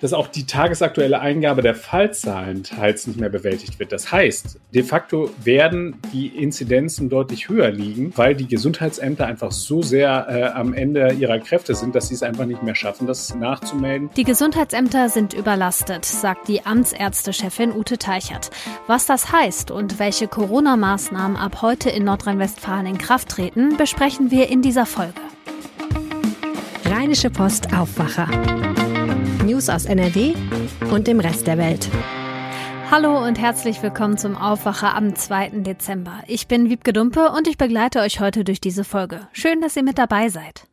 dass auch die tagesaktuelle Eingabe der Fallzahlen teils nicht mehr bewältigt wird. Das heißt, de facto werden die Inzidenzen deutlich höher liegen, weil die Gesundheitsämter einfach so sehr äh, am Ende ihrer Kräfte sind, dass sie es einfach nicht mehr schaffen, das nachzumelden. Die Gesundheitsämter sind überlastet, sagt die Amtsärztechefin Ute Teichert. Was das heißt und welche Corona-Maßnahmen ab heute in Nordrhein-Westfalen in Kraft treten, besprechen wir in dieser Folge. Rheinische Post Aufwacher. News aus NRW und dem Rest der Welt. Hallo und herzlich willkommen zum Aufwacher am 2. Dezember. Ich bin Wiebke Dumpe und ich begleite euch heute durch diese Folge. Schön, dass ihr mit dabei seid.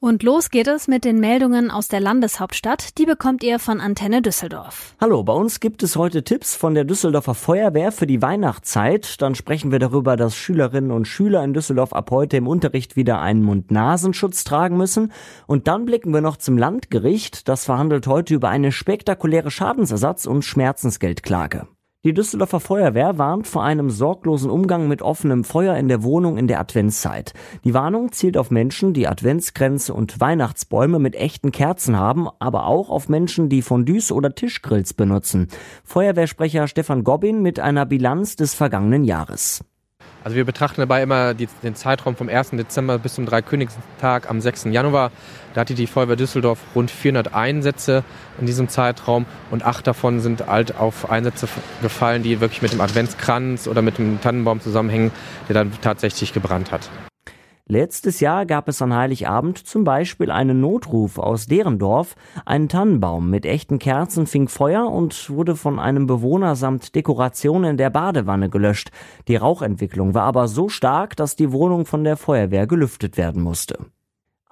Und los geht es mit den Meldungen aus der Landeshauptstadt. Die bekommt ihr von Antenne Düsseldorf. Hallo, bei uns gibt es heute Tipps von der Düsseldorfer Feuerwehr für die Weihnachtszeit. Dann sprechen wir darüber, dass Schülerinnen und Schüler in Düsseldorf ab heute im Unterricht wieder einen Mund-Nasenschutz tragen müssen. Und dann blicken wir noch zum Landgericht. Das verhandelt heute über eine spektakuläre Schadensersatz- und Schmerzensgeldklage. Die Düsseldorfer Feuerwehr warnt vor einem sorglosen Umgang mit offenem Feuer in der Wohnung in der Adventszeit. Die Warnung zielt auf Menschen, die Adventskränze und Weihnachtsbäume mit echten Kerzen haben, aber auch auf Menschen, die Fondues oder Tischgrills benutzen. Feuerwehrsprecher Stefan Gobbin mit einer Bilanz des vergangenen Jahres. Also wir betrachten dabei immer die, den Zeitraum vom 1. Dezember bis zum Dreikönigstag am 6. Januar. Da hatte die Feuerwehr Düsseldorf rund 400 Einsätze in diesem Zeitraum und acht davon sind halt auf Einsätze gefallen, die wirklich mit dem Adventskranz oder mit dem Tannenbaum zusammenhängen, der dann tatsächlich gebrannt hat. Letztes Jahr gab es an Heiligabend zum Beispiel einen Notruf aus deren Dorf. Ein Tannenbaum mit echten Kerzen fing Feuer und wurde von einem Bewohner samt Dekorationen der Badewanne gelöscht. Die Rauchentwicklung war aber so stark, dass die Wohnung von der Feuerwehr gelüftet werden musste.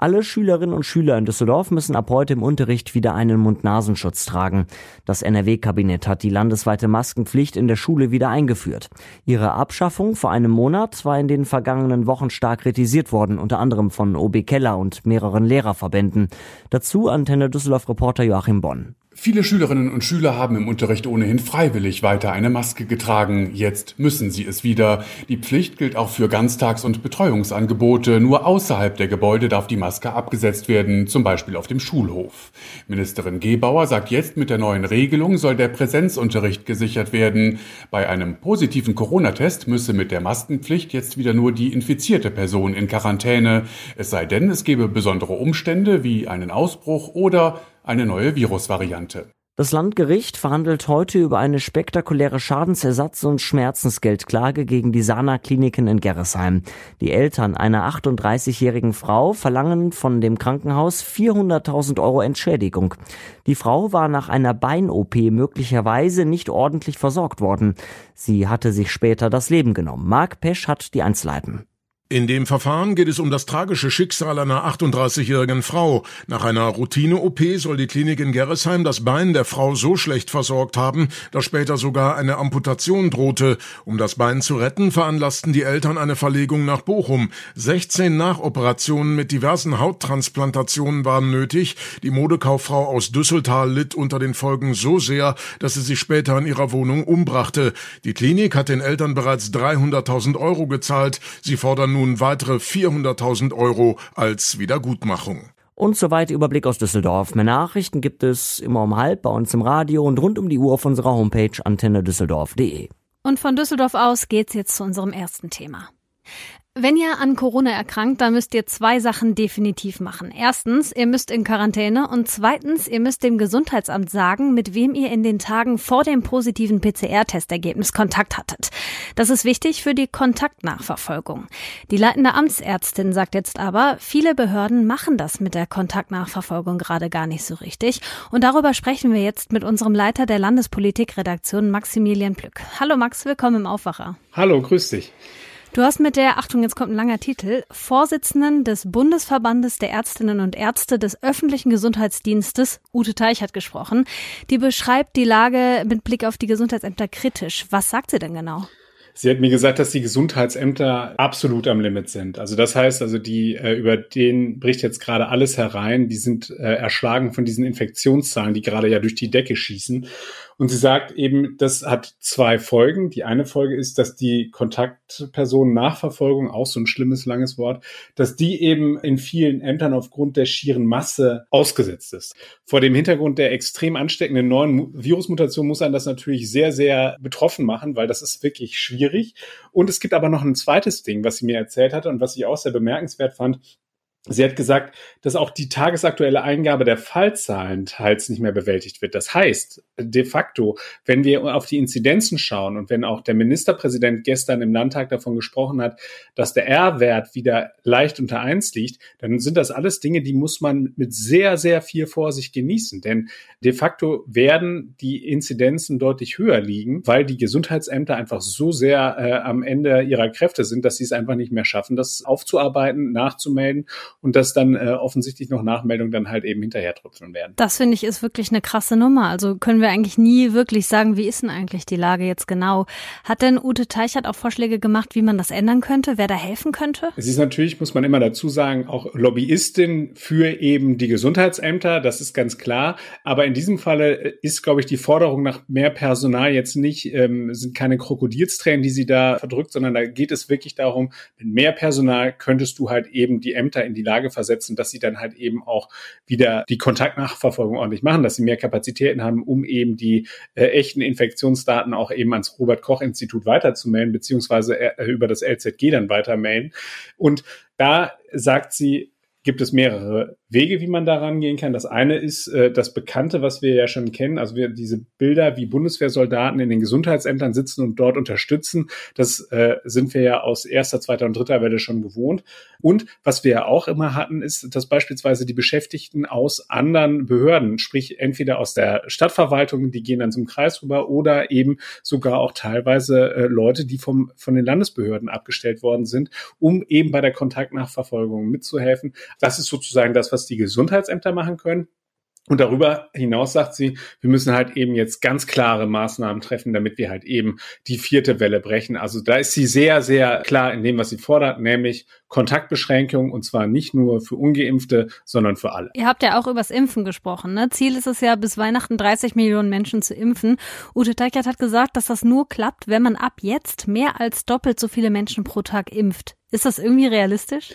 Alle Schülerinnen und Schüler in Düsseldorf müssen ab heute im Unterricht wieder einen Mund-Nasenschutz tragen. Das NRW-Kabinett hat die landesweite Maskenpflicht in der Schule wieder eingeführt. Ihre Abschaffung vor einem Monat war in den vergangenen Wochen stark kritisiert worden, unter anderem von OB Keller und mehreren Lehrerverbänden. Dazu Antenne Düsseldorf-Reporter Joachim Bonn. Viele Schülerinnen und Schüler haben im Unterricht ohnehin freiwillig weiter eine Maske getragen. Jetzt müssen sie es wieder. Die Pflicht gilt auch für Ganztags- und Betreuungsangebote. Nur außerhalb der Gebäude darf die Maske abgesetzt werden, zum Beispiel auf dem Schulhof. Ministerin Gebauer sagt jetzt, mit der neuen Regelung soll der Präsenzunterricht gesichert werden. Bei einem positiven Corona-Test müsse mit der Maskenpflicht jetzt wieder nur die infizierte Person in Quarantäne. Es sei denn, es gebe besondere Umstände wie einen Ausbruch oder eine neue Virusvariante. Das Landgericht verhandelt heute über eine spektakuläre Schadensersatz- und Schmerzensgeldklage gegen die Sana Kliniken in Gerresheim. Die Eltern einer 38-jährigen Frau verlangen von dem Krankenhaus 400.000 Euro Entschädigung. Die Frau war nach einer Bein-OP möglicherweise nicht ordentlich versorgt worden. Sie hatte sich später das Leben genommen. Marc Pesch hat die Einzelheiten. In dem Verfahren geht es um das tragische Schicksal einer 38-jährigen Frau. Nach einer Routine-OP soll die Klinik in Gerresheim das Bein der Frau so schlecht versorgt haben, dass später sogar eine Amputation drohte. Um das Bein zu retten, veranlassten die Eltern eine Verlegung nach Bochum. 16 Nachoperationen mit diversen Hauttransplantationen waren nötig. Die Modekauffrau aus Düsseltal litt unter den Folgen so sehr, dass sie sich später in ihrer Wohnung umbrachte. Die Klinik hat den Eltern bereits 300.000 Euro gezahlt. Sie fordern nun nun weitere 400.000 Euro als Wiedergutmachung. Und soweit Überblick aus Düsseldorf. Mehr Nachrichten gibt es immer um halb bei uns im Radio und rund um die Uhr auf unserer Homepage antennedüsseldorf.de. Und von Düsseldorf aus geht's jetzt zu unserem ersten Thema. Wenn ihr an Corona erkrankt, dann müsst ihr zwei Sachen definitiv machen. Erstens, ihr müsst in Quarantäne und zweitens, ihr müsst dem Gesundheitsamt sagen, mit wem ihr in den Tagen vor dem positiven PCR-Testergebnis Kontakt hattet. Das ist wichtig für die Kontaktnachverfolgung. Die leitende Amtsärztin sagt jetzt aber, viele Behörden machen das mit der Kontaktnachverfolgung gerade gar nicht so richtig. Und darüber sprechen wir jetzt mit unserem Leiter der Landespolitikredaktion Maximilian Plück. Hallo Max, willkommen im Aufwacher. Hallo, grüß dich. Du hast mit der, Achtung, jetzt kommt ein langer Titel, Vorsitzenden des Bundesverbandes der Ärztinnen und Ärzte des öffentlichen Gesundheitsdienstes, Ute Teichert, gesprochen. Die beschreibt die Lage mit Blick auf die Gesundheitsämter kritisch. Was sagt sie denn genau? Sie hat mir gesagt, dass die Gesundheitsämter absolut am Limit sind. Also das heißt, also die äh, über den bricht jetzt gerade alles herein. Die sind äh, erschlagen von diesen Infektionszahlen, die gerade ja durch die Decke schießen. Und sie sagt eben, das hat zwei Folgen. Die eine Folge ist, dass die Kontaktpersonen-Nachverfolgung, auch so ein schlimmes langes Wort, dass die eben in vielen Ämtern aufgrund der schieren Masse ausgesetzt ist. Vor dem Hintergrund der extrem ansteckenden neuen Virusmutation muss einen das natürlich sehr, sehr betroffen machen, weil das ist wirklich schwierig. Und es gibt aber noch ein zweites Ding, was sie mir erzählt hatte und was ich auch sehr bemerkenswert fand. Sie hat gesagt, dass auch die tagesaktuelle Eingabe der Fallzahlen teils nicht mehr bewältigt wird. Das heißt, de facto, wenn wir auf die Inzidenzen schauen und wenn auch der Ministerpräsident gestern im Landtag davon gesprochen hat, dass der R-Wert wieder leicht unter eins liegt, dann sind das alles Dinge, die muss man mit sehr, sehr viel Vorsicht genießen. Denn de facto werden die Inzidenzen deutlich höher liegen, weil die Gesundheitsämter einfach so sehr äh, am Ende ihrer Kräfte sind, dass sie es einfach nicht mehr schaffen, das aufzuarbeiten, nachzumelden und dass dann äh, offensichtlich noch Nachmeldungen dann halt eben hinterher tröpfeln werden. Das finde ich ist wirklich eine krasse Nummer. Also können wir eigentlich nie wirklich sagen, wie ist denn eigentlich die Lage jetzt genau? Hat denn Ute Teichert auch Vorschläge gemacht, wie man das ändern könnte, wer da helfen könnte? Es ist natürlich, muss man immer dazu sagen, auch Lobbyistin für eben die Gesundheitsämter, das ist ganz klar. Aber in diesem Falle ist, glaube ich, die Forderung nach mehr Personal jetzt nicht, ähm, sind keine Krokodilstränen, die sie da verdrückt, sondern da geht es wirklich darum, mit mehr Personal könntest du halt eben die Ämter in die Lage versetzen, dass sie dann halt eben auch wieder die Kontaktnachverfolgung ordentlich machen, dass sie mehr Kapazitäten haben, um eben die äh, echten Infektionsdaten auch eben ans Robert Koch Institut weiterzumelden, beziehungsweise äh, über das LZG dann weitermelden. Und da sagt sie, gibt es mehrere Wege, wie man da rangehen kann. Das eine ist äh, das Bekannte, was wir ja schon kennen, also wir diese Bilder, wie Bundeswehrsoldaten in den Gesundheitsämtern sitzen und dort unterstützen. Das äh, sind wir ja aus erster, zweiter und dritter Welle schon gewohnt. Und was wir ja auch immer hatten, ist, dass beispielsweise die Beschäftigten aus anderen Behörden, sprich entweder aus der Stadtverwaltung, die gehen dann zum Kreis rüber, oder eben sogar auch teilweise äh, Leute, die vom, von den Landesbehörden abgestellt worden sind, um eben bei der Kontaktnachverfolgung mitzuhelfen. Das ist sozusagen das, was die Gesundheitsämter machen können. Und darüber hinaus sagt sie, wir müssen halt eben jetzt ganz klare Maßnahmen treffen, damit wir halt eben die vierte Welle brechen. Also da ist sie sehr, sehr klar in dem, was sie fordert, nämlich Kontaktbeschränkung und zwar nicht nur für Ungeimpfte, sondern für alle. Ihr habt ja auch übers Impfen gesprochen. Ne? Ziel ist es ja, bis Weihnachten 30 Millionen Menschen zu impfen. Ute Teichert hat gesagt, dass das nur klappt, wenn man ab jetzt mehr als doppelt so viele Menschen pro Tag impft. Ist das irgendwie realistisch?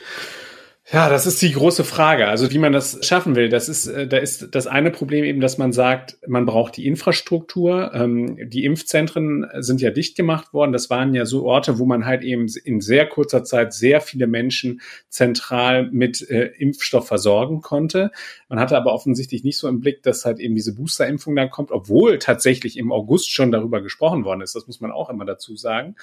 Ja, das ist die große Frage. Also wie man das schaffen will, das ist, äh, da ist das eine Problem eben, dass man sagt, man braucht die Infrastruktur. Ähm, die Impfzentren sind ja dicht gemacht worden. Das waren ja so Orte, wo man halt eben in sehr kurzer Zeit sehr viele Menschen zentral mit äh, Impfstoff versorgen konnte. Man hatte aber offensichtlich nicht so im Blick, dass halt eben diese Boosterimpfung dann kommt, obwohl tatsächlich im August schon darüber gesprochen worden ist. Das muss man auch immer dazu sagen.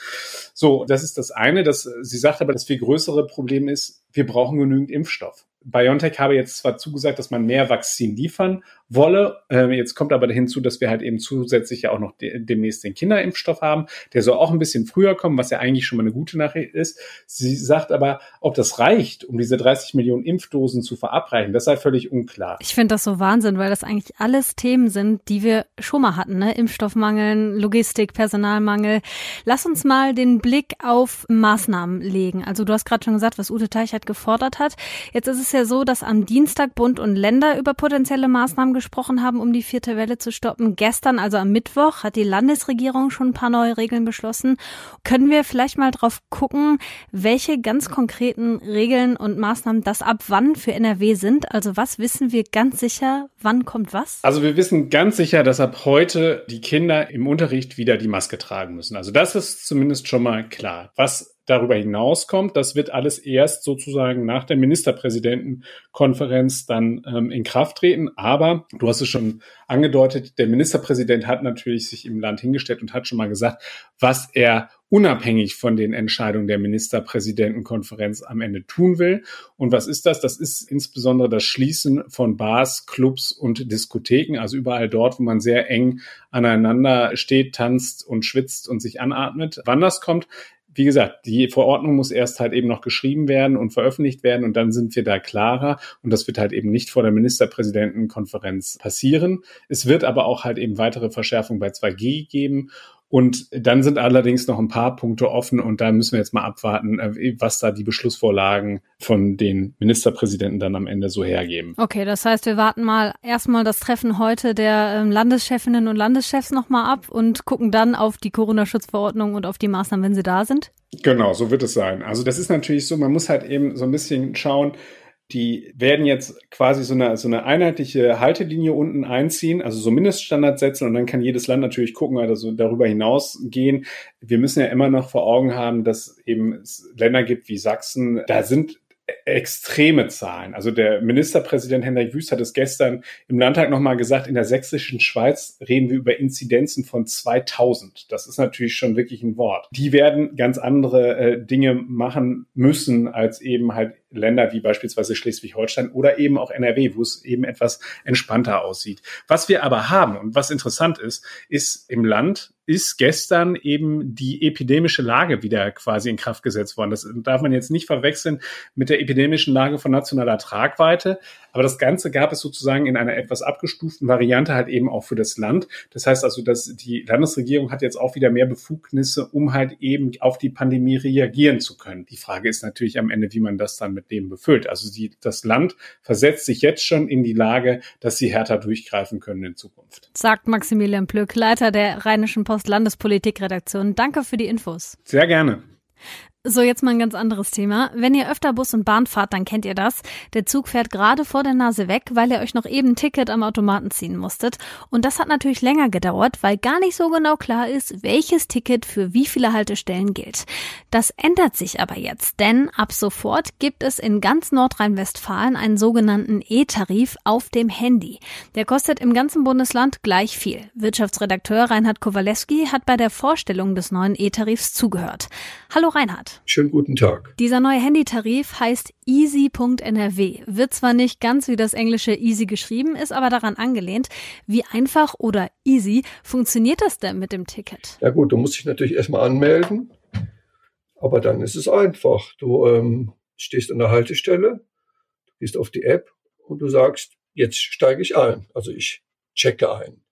So, das ist das eine. Das, sie sagt aber, das viel größere Problem ist, wir brauchen genügend Impfstoff. BioNTech habe jetzt zwar zugesagt, dass man mehr Vakzin liefern wolle. Ähm, jetzt kommt aber hinzu, dass wir halt eben zusätzlich ja auch noch de demnächst den Kinderimpfstoff haben. Der soll auch ein bisschen früher kommen, was ja eigentlich schon mal eine gute Nachricht ist. Sie sagt aber, ob das reicht, um diese 30 Millionen Impfdosen zu verabreichen, das sei völlig unklar. Ich finde das so Wahnsinn, weil das eigentlich alles Themen sind, die wir schon mal hatten. Ne? Impfstoffmangel, Logistik, Personalmangel. Lass uns mal den Blick auf Maßnahmen legen. Also du hast gerade schon gesagt, was Ute Teichert gefordert hat. Jetzt ist es ja so, dass am Dienstag Bund und Länder über potenzielle Maßnahmen gesprochen haben, um die vierte Welle zu stoppen. Gestern, also am Mittwoch, hat die Landesregierung schon ein paar neue Regeln beschlossen. Können wir vielleicht mal drauf gucken, welche ganz konkreten Regeln und Maßnahmen das ab wann für NRW sind? Also was wissen wir ganz sicher, wann kommt was? Also wir wissen ganz sicher, dass ab heute die Kinder im Unterricht wieder die Maske tragen müssen. Also das ist zumindest schon mal klar. Was darüber hinauskommt. Das wird alles erst sozusagen nach der Ministerpräsidentenkonferenz dann ähm, in Kraft treten. Aber du hast es schon angedeutet, der Ministerpräsident hat natürlich sich im Land hingestellt und hat schon mal gesagt, was er unabhängig von den Entscheidungen der Ministerpräsidentenkonferenz am Ende tun will. Und was ist das? Das ist insbesondere das Schließen von Bars, Clubs und Diskotheken, also überall dort, wo man sehr eng aneinander steht, tanzt und schwitzt und sich anatmet. Wann das kommt, wie gesagt, die Verordnung muss erst halt eben noch geschrieben werden und veröffentlicht werden und dann sind wir da klarer und das wird halt eben nicht vor der Ministerpräsidentenkonferenz passieren. Es wird aber auch halt eben weitere Verschärfungen bei 2G geben Und dann sind allerdings noch ein paar Punkte offen und da müssen wir jetzt mal abwarten, äh, was da die Beschlussvorlagen von den Ministerpräsidenten dann am Ende so hergeben. Okay, das heißt, wir warten mal erstmal das Treffen heute der ähm, Landeschefinnen und Landeschefs nochmal ab und gucken dann auf die Corona-Schutzverordnung und auf die Maßnahmen, wenn sie da sind? Genau, so wird es sein. Also das ist natürlich so, man muss halt eben so ein bisschen schauen, die werden jetzt quasi so eine, so eine einheitliche Haltelinie unten einziehen, also so Mindeststandards setzen und dann kann jedes Land natürlich gucken, also darüber hinaus gehen. Wir müssen ja immer noch vor Augen haben, dass eben es Länder gibt wie Sachsen, da sind extreme Zahlen. Also der Ministerpräsident Hendrik Wüst hat es gestern im Landtag nochmal gesagt, in der sächsischen Schweiz reden wir über Inzidenzen von 2000. Das ist natürlich schon wirklich ein Wort. Die werden ganz andere äh, Dinge machen müssen als eben halt Länder wie beispielsweise Schleswig-Holstein oder eben auch NRW, wo es eben etwas entspannter aussieht. Was wir aber haben und was interessant ist, ist im Land ist gestern eben die epidemische Lage wieder quasi in Kraft gesetzt worden. Das darf man jetzt nicht verwechseln mit der epidemischen Lage von nationaler Tragweite. Aber das Ganze gab es sozusagen in einer etwas abgestuften Variante halt eben auch für das Land. Das heißt also, dass die Landesregierung hat jetzt auch wieder mehr Befugnisse, um halt eben auf die Pandemie reagieren zu können. Die Frage ist natürlich am Ende, wie man das dann mit dem befüllt. Also die, das Land versetzt sich jetzt schon in die Lage, dass sie härter durchgreifen können in Zukunft. Sagt Maximilian Plück, Leiter der Rheinischen Post Landespolitikredaktion. Danke für die Infos. Sehr gerne. So, jetzt mal ein ganz anderes Thema. Wenn ihr öfter Bus und Bahn fahrt, dann kennt ihr das. Der Zug fährt gerade vor der Nase weg, weil ihr euch noch eben ein Ticket am Automaten ziehen musstet. Und das hat natürlich länger gedauert, weil gar nicht so genau klar ist, welches Ticket für wie viele Haltestellen gilt. Das ändert sich aber jetzt, denn ab sofort gibt es in ganz Nordrhein-Westfalen einen sogenannten E-Tarif auf dem Handy. Der kostet im ganzen Bundesland gleich viel. Wirtschaftsredakteur Reinhard Kowalewski hat bei der Vorstellung des neuen E-Tarifs zugehört. Hallo Reinhard. Schönen guten Tag. Dieser neue Handytarif heißt easy.nrw. Wird zwar nicht ganz wie das englische easy geschrieben, ist aber daran angelehnt. Wie einfach oder easy funktioniert das denn mit dem Ticket? Ja gut, du musst dich natürlich erstmal anmelden, aber dann ist es einfach. Du ähm, stehst an der Haltestelle, du gehst auf die App und du sagst, jetzt steige ich ein. Also ich checke ein.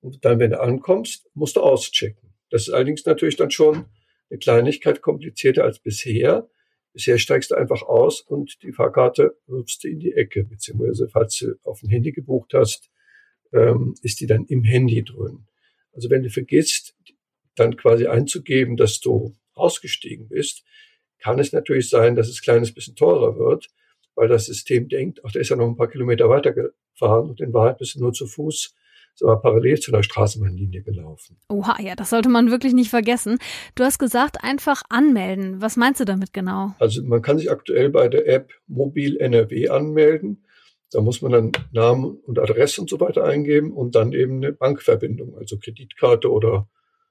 Und dann, wenn du ankommst, musst du auschecken. Das ist allerdings natürlich dann schon eine Kleinigkeit komplizierter als bisher. Bisher steigst du einfach aus und die Fahrkarte wirfst du in die Ecke, beziehungsweise falls du auf dem Handy gebucht hast, ähm, ist die dann im Handy drin. Also wenn du vergisst, dann quasi einzugeben, dass du ausgestiegen bist, kann es natürlich sein, dass es ein kleines bisschen teurer wird, weil das System denkt, ach, der ist ja noch ein paar Kilometer weiter gefahren und in Wahrheit bist du nur zu Fuß sogar parallel zu einer Straßenbahnlinie gelaufen. Oha, ja, das sollte man wirklich nicht vergessen. Du hast gesagt, einfach anmelden. Was meinst du damit genau? Also man kann sich aktuell bei der App Mobil NRW anmelden. Da muss man dann Namen und Adresse und so weiter eingeben und dann eben eine Bankverbindung, also Kreditkarte oder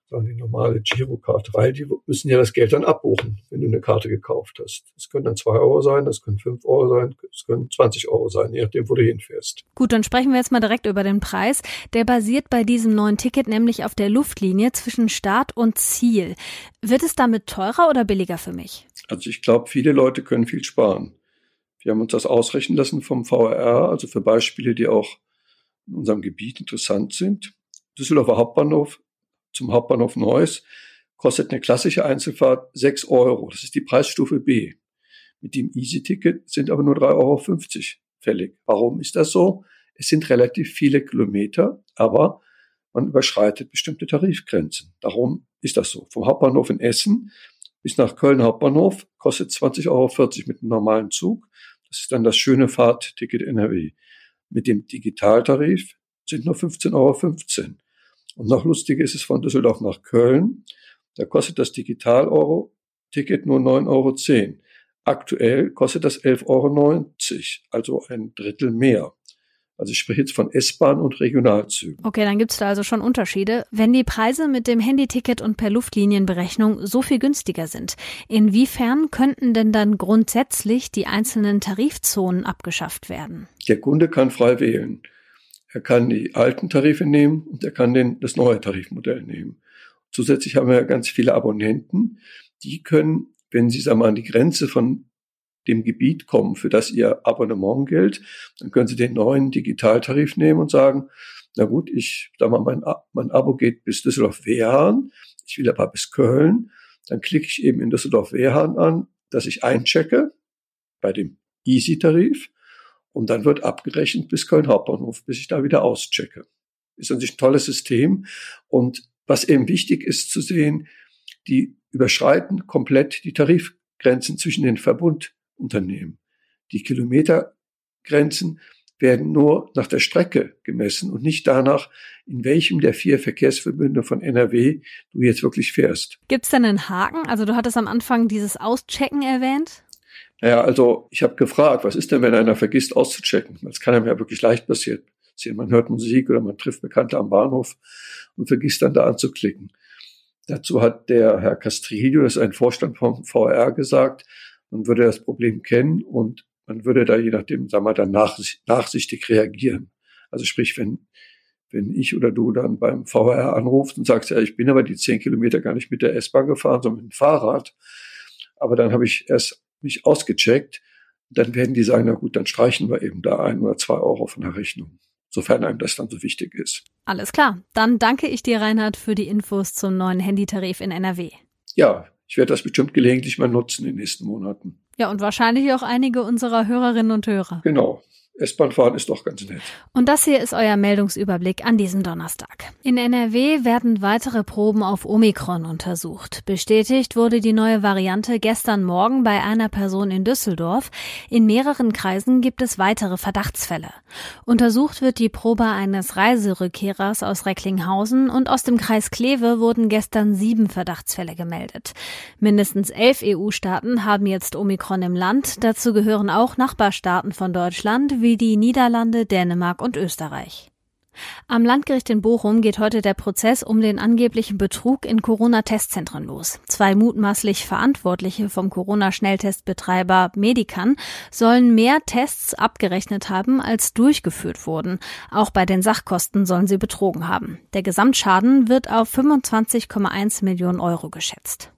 sagen die normale Girokarte, weil die müssen ja das Geld dann abbuchen, wenn du eine Karte gekauft hast. Das können dann zwei Euro sein, das können fünf Euro sein, das können 20 Euro sein, je nachdem, wo du hinfährst. Gut, dann sprechen wir jetzt mal direkt über den Preis. Der basiert bei diesem neuen Ticket nämlich auf der Luftlinie zwischen Start und Ziel. Wird es damit teurer oder billiger für mich? Also ich glaube, viele Leute können viel sparen. Wir haben uns das ausrechnen lassen vom VRR, also für Beispiele, die auch in unserem Gebiet interessant sind. Düsseldorfer Hauptbahnhof zum Hauptbahnhof Neuss kostet eine klassische Einzelfahrt 6 Euro. Das ist die Preisstufe B. Mit dem Easy-Ticket sind aber nur 3,50 Euro fällig. Warum ist das so? Es sind relativ viele Kilometer, aber man überschreitet bestimmte Tarifgrenzen. Darum ist das so. Vom Hauptbahnhof in Essen bis nach Köln Hauptbahnhof kostet 20,40 Euro mit einem normalen Zug. Das ist dann das schöne Fahrtticket NRW. Mit dem Digitaltarif sind nur 15,15 Euro. Und noch lustiger ist es von Düsseldorf nach Köln. Da kostet das Digital-Euro-Ticket nur 9,10 Euro. Aktuell kostet das 11,90 Euro, also ein Drittel mehr. Also ich spreche jetzt von S-Bahn und Regionalzügen. Okay, dann gibt es da also schon Unterschiede. Wenn die Preise mit dem Handyticket und per Luftlinienberechnung so viel günstiger sind, inwiefern könnten denn dann grundsätzlich die einzelnen Tarifzonen abgeschafft werden? Der Kunde kann frei wählen. Er kann die alten Tarife nehmen und er kann den, das neue Tarifmodell nehmen. Zusätzlich haben wir ganz viele Abonnenten, die können, wenn sie sagen wir, an die Grenze von dem Gebiet kommen, für das ihr Abonnement gilt, dann können sie den neuen Digitaltarif nehmen und sagen, Na gut, ich sag mal, mein, mein Abo geht bis Düsseldorf-Wehrhahn. Ich will aber bis Köln. Dann klicke ich eben in Düsseldorf-Wehrhahn an, dass ich einchecke bei dem Easy-Tarif. Und dann wird abgerechnet bis Köln Hauptbahnhof, bis ich da wieder auschecke. Ist an sich ein tolles System. Und was eben wichtig ist zu sehen, die überschreiten komplett die Tarifgrenzen zwischen den Verbundunternehmen. Die Kilometergrenzen werden nur nach der Strecke gemessen und nicht danach, in welchem der vier Verkehrsverbünde von NRW du jetzt wirklich fährst. Gibt es denn einen Haken? Also du hattest am Anfang dieses Auschecken erwähnt. Naja, also ich habe gefragt, was ist denn, wenn einer vergisst auszuchecken? Das kann einem ja wirklich leicht passieren. Man hört Musik oder man trifft Bekannte am Bahnhof und vergisst dann da anzuklicken. Dazu hat der Herr Castrillo, das ist ein Vorstand vom VR, gesagt, man würde das Problem kennen und man würde da je nachdem, sagen wir, dann nachsichtig reagieren. Also sprich, wenn, wenn ich oder du dann beim VR anrufst und sagst, ja, ich bin aber die zehn Kilometer gar nicht mit der S-Bahn gefahren, sondern mit dem Fahrrad, aber dann habe ich erst mich ausgecheckt, dann werden die sagen, na gut, dann streichen wir eben da ein oder zwei Euro von der Rechnung sofern einem das dann so wichtig ist. Alles klar. Dann danke ich dir, Reinhard, für die Infos zum neuen Handytarif in NRW. Ja, ich werde das bestimmt gelegentlich mal nutzen in den nächsten Monaten. Ja, und wahrscheinlich auch einige unserer Hörerinnen und Hörer. Genau. S-Bahn ist doch ganz nett. Und das hier ist euer Meldungsüberblick an diesem Donnerstag. In NRW werden weitere Proben auf Omikron untersucht. Bestätigt wurde die neue Variante gestern Morgen bei einer Person in Düsseldorf. In mehreren Kreisen gibt es weitere Verdachtsfälle. Untersucht wird die Probe eines Reiserückkehrers aus Recklinghausen und aus dem Kreis Kleve wurden gestern sieben Verdachtsfälle gemeldet. Mindestens elf EU-Staaten haben jetzt Omikron im Land. Dazu gehören auch Nachbarstaaten von Deutschland wie wie die Niederlande, Dänemark und Österreich. Am Landgericht in Bochum geht heute der Prozess um den angeblichen Betrug in Corona-Testzentren los. Zwei mutmaßlich Verantwortliche vom Corona-Schnelltestbetreiber Medican sollen mehr Tests abgerechnet haben, als durchgeführt wurden. Auch bei den Sachkosten sollen sie betrogen haben. Der Gesamtschaden wird auf 25,1 Millionen Euro geschätzt.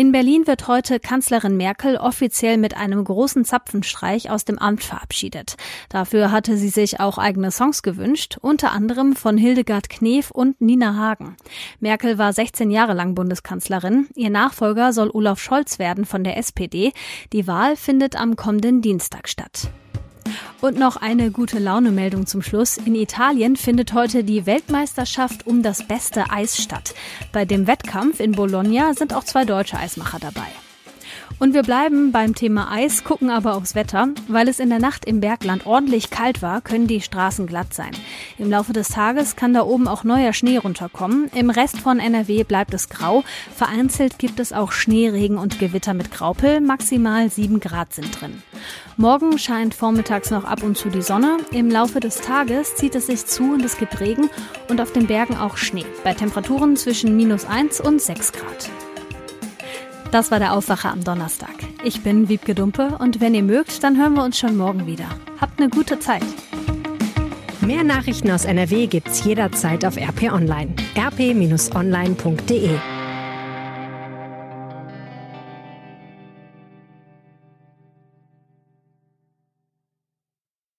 In Berlin wird heute Kanzlerin Merkel offiziell mit einem großen Zapfenstreich aus dem Amt verabschiedet. Dafür hatte sie sich auch eigene Songs gewünscht, unter anderem von Hildegard Knef und Nina Hagen. Merkel war 16 Jahre lang Bundeskanzlerin. Ihr Nachfolger soll Olaf Scholz werden von der SPD. Die Wahl findet am kommenden Dienstag statt. Und noch eine gute Laune-Meldung zum Schluss. In Italien findet heute die Weltmeisterschaft um das beste Eis statt. Bei dem Wettkampf in Bologna sind auch zwei deutsche Eismacher dabei. Und wir bleiben beim Thema Eis, gucken aber aufs Wetter. Weil es in der Nacht im Bergland ordentlich kalt war, können die Straßen glatt sein. Im Laufe des Tages kann da oben auch neuer Schnee runterkommen. Im Rest von NRW bleibt es grau. Vereinzelt gibt es auch Schneeregen und Gewitter mit Graupel. Maximal 7 Grad sind drin. Morgen scheint vormittags noch ab und zu die Sonne. Im Laufe des Tages zieht es sich zu und es gibt Regen und auf den Bergen auch Schnee. Bei Temperaturen zwischen minus 1 und 6 Grad. Das war der Aufwacher am Donnerstag. Ich bin Wiebke Dumpe und wenn ihr mögt, dann hören wir uns schon morgen wieder. Habt eine gute Zeit. Mehr Nachrichten aus NRW gibt's jederzeit auf RP Online. rp-online.de